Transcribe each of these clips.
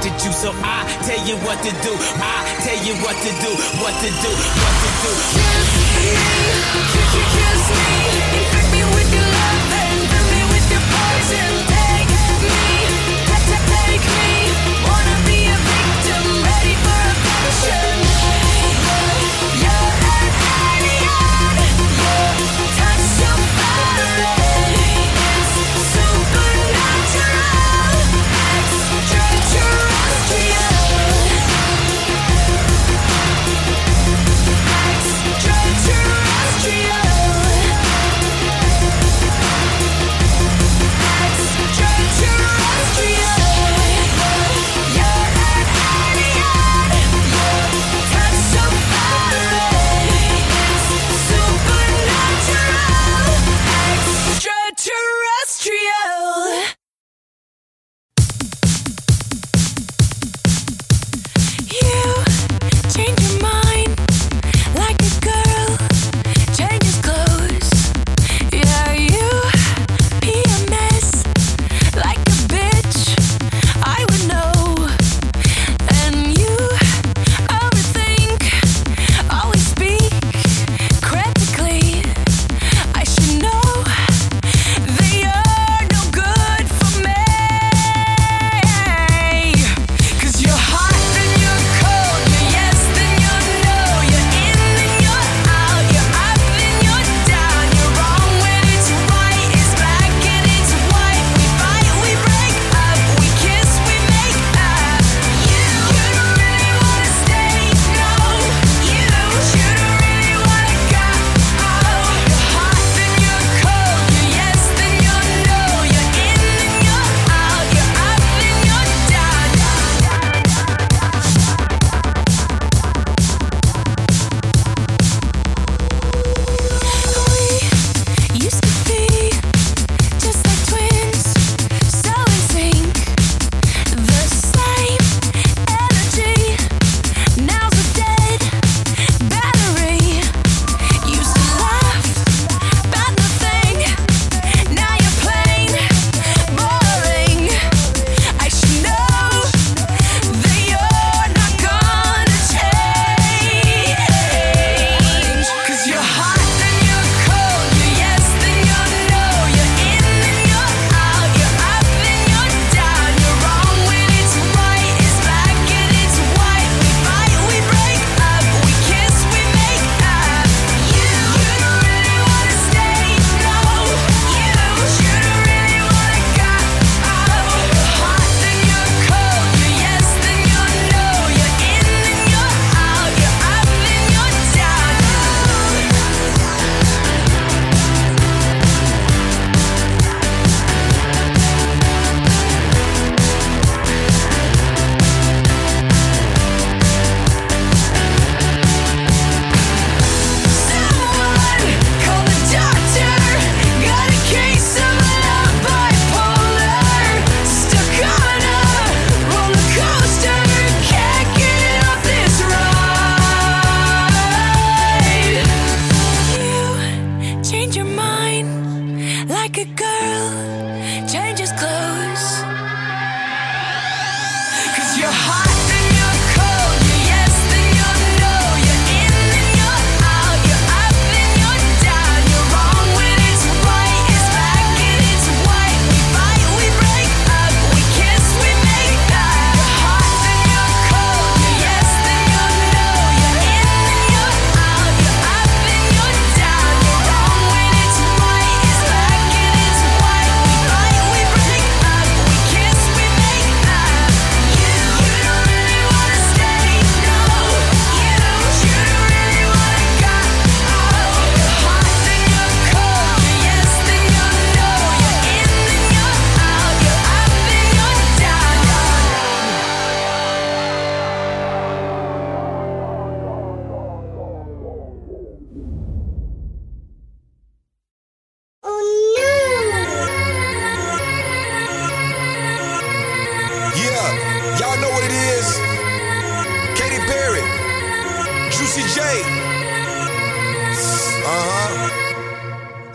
adopted you, so I tell you what to do. I tell you what to do, what to do, what to do. Kiss me, could you kiss me? Infect me with your love and fill me with your poison.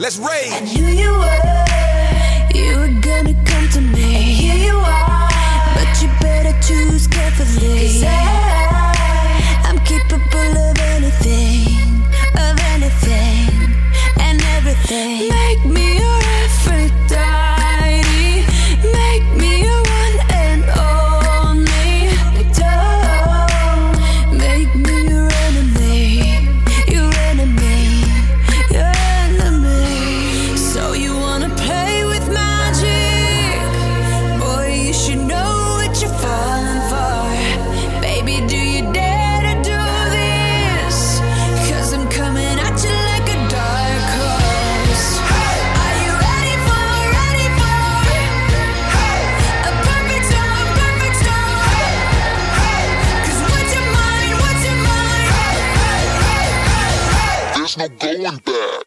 Let's rage. that.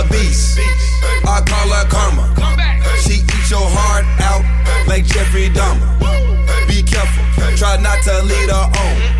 a beast. I call her karma. She eat your heart out like Jeffrey Dahmer. Be careful, try not to lead her on.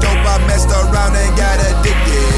dope, I messed around and got addicted.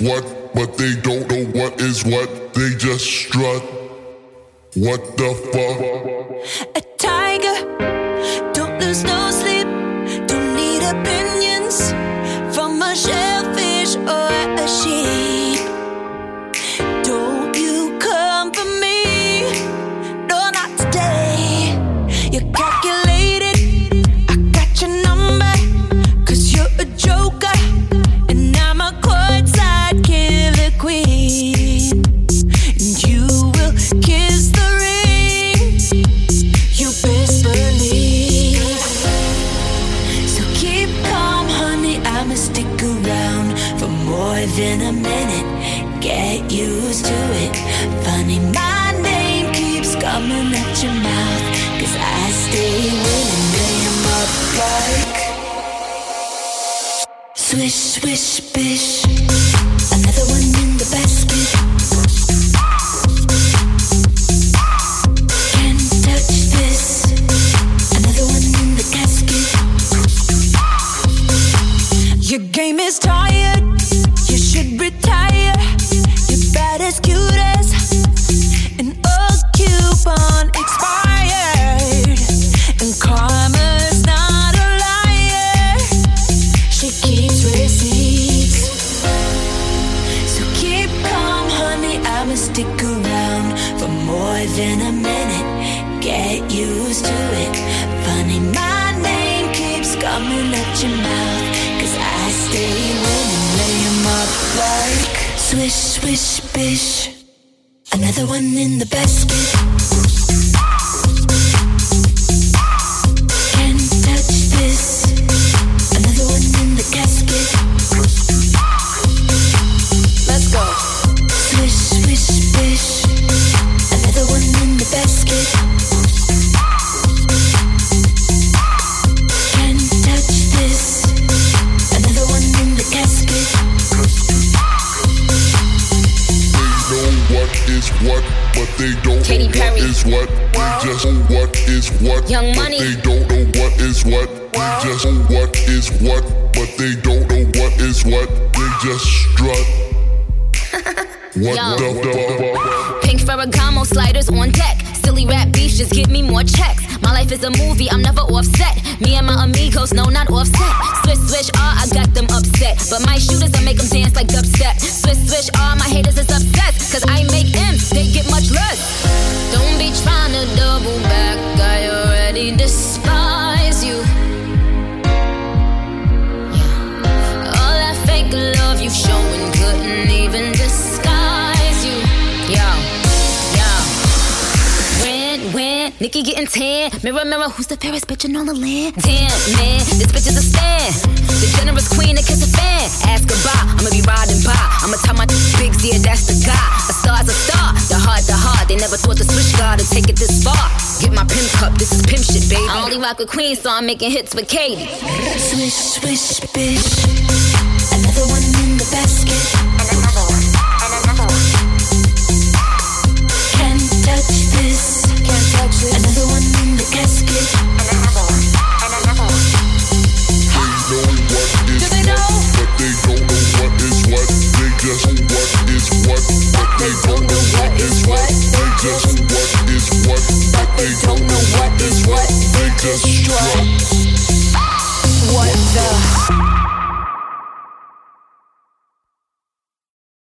what, but they don't know what is what. They just strut. What the fuck? A tiger. Don't lose no. swish. Swish, swish, bish. Another one in the basket. Is what. They just know what is what, Young but Money. they don't know what is what. They just know what is what, but they don't know what is what. They just strut. what Yo. the fuck? Pink Ferragamo sliders on deck. Silly rap beefs just give me more checks. My life is a movie, I'm never offset. Me and my amigos, no, not offset. Swish, swish, ah, I got them upset. But my shooters, I make them dance like dubstep. Swish, swish, ah, my haters is obsessed. Cause I make M's, they get much less. Don't be trying to double back, I already despise Nikki getting tan. Mirror, mirror, who's the fairest bitch in all the land? Damn, man, this bitch is a stan. The generous queen that kiss a fan. Ask about, I'ma be riding by. I'ma tell my big yeah, that's the guy. A star's a star, the heart, the heart. They never thought the switch guard to take it this far. Get my pimp cup, this is pimp shit, baby. I only rock with Queen, so I'm making hits with Katie. Swish, swish, bish. Another one in the basket. Can't touch this. Can't touch this. Another one in the casket. Just what is what, but they don't know what is what. They just what is what, but they don't know what is what. They just strut. What the?